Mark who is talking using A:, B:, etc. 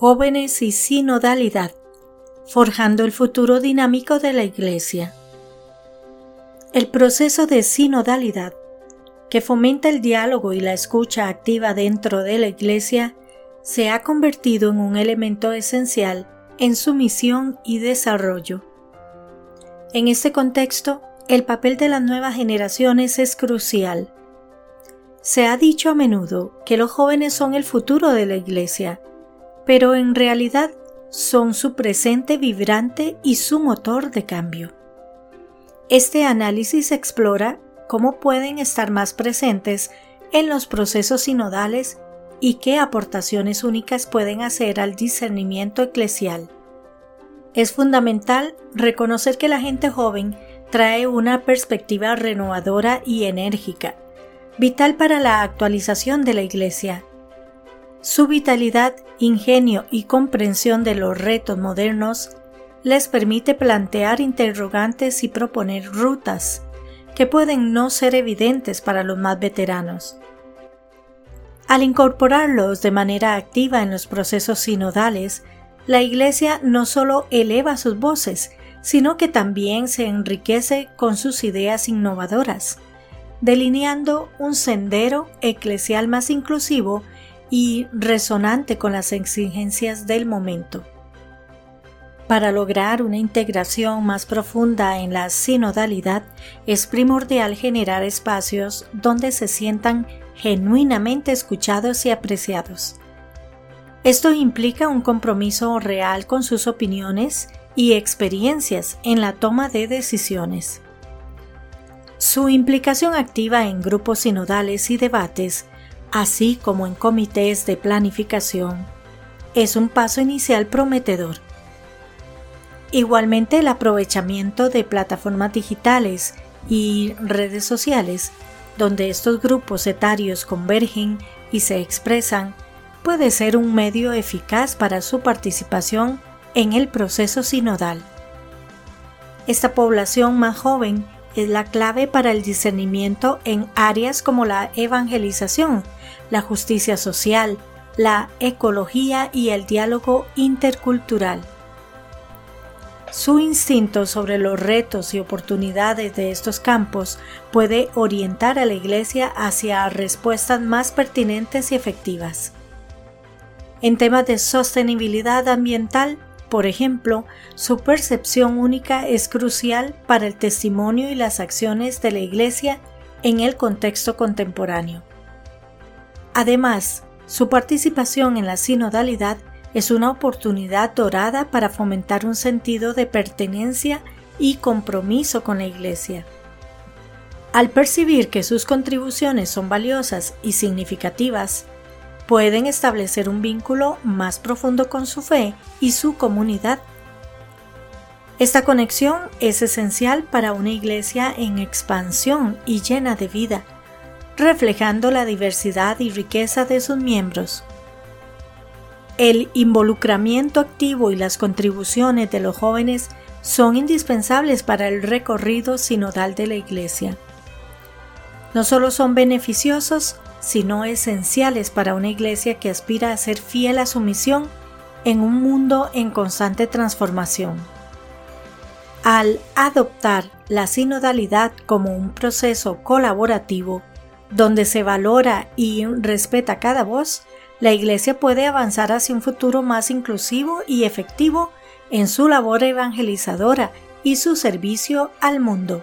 A: Jóvenes y sinodalidad, forjando el futuro dinámico de la Iglesia. El proceso de sinodalidad, que fomenta el diálogo y la escucha activa dentro de la Iglesia, se ha convertido en un elemento esencial en su misión y desarrollo. En este contexto, el papel de las nuevas generaciones es crucial. Se ha dicho a menudo que los jóvenes son el futuro de la Iglesia, pero en realidad son su presente vibrante y su motor de cambio. Este análisis explora cómo pueden estar más presentes en los procesos sinodales y qué aportaciones únicas pueden hacer al discernimiento eclesial. Es fundamental reconocer que la gente joven trae una perspectiva renovadora y enérgica, vital para la actualización de la Iglesia. Su vitalidad ingenio y comprensión de los retos modernos les permite plantear interrogantes y proponer rutas que pueden no ser evidentes para los más veteranos. Al incorporarlos de manera activa en los procesos sinodales, la Iglesia no solo eleva sus voces, sino que también se enriquece con sus ideas innovadoras, delineando un sendero eclesial más inclusivo y resonante con las exigencias del momento. Para lograr una integración más profunda en la sinodalidad, es primordial generar espacios donde se sientan genuinamente escuchados y apreciados. Esto implica un compromiso real con sus opiniones y experiencias en la toma de decisiones. Su implicación activa en grupos sinodales y debates así como en comités de planificación, es un paso inicial prometedor. Igualmente el aprovechamiento de plataformas digitales y redes sociales, donde estos grupos etarios convergen y se expresan, puede ser un medio eficaz para su participación en el proceso sinodal. Esta población más joven es la clave para el discernimiento en áreas como la evangelización, la justicia social, la ecología y el diálogo intercultural. Su instinto sobre los retos y oportunidades de estos campos puede orientar a la Iglesia hacia respuestas más pertinentes y efectivas. En temas de sostenibilidad ambiental, por ejemplo, su percepción única es crucial para el testimonio y las acciones de la Iglesia en el contexto contemporáneo. Además, su participación en la sinodalidad es una oportunidad dorada para fomentar un sentido de pertenencia y compromiso con la Iglesia. Al percibir que sus contribuciones son valiosas y significativas, pueden establecer un vínculo más profundo con su fe y su comunidad. Esta conexión es esencial para una iglesia en expansión y llena de vida, reflejando la diversidad y riqueza de sus miembros. El involucramiento activo y las contribuciones de los jóvenes son indispensables para el recorrido sinodal de la Iglesia. No solo son beneficiosos, sino esenciales para una iglesia que aspira a ser fiel a su misión en un mundo en constante transformación. Al adoptar la sinodalidad como un proceso colaborativo, donde se valora y respeta cada voz, la Iglesia puede avanzar hacia un futuro más inclusivo y efectivo en su labor evangelizadora y su servicio al mundo.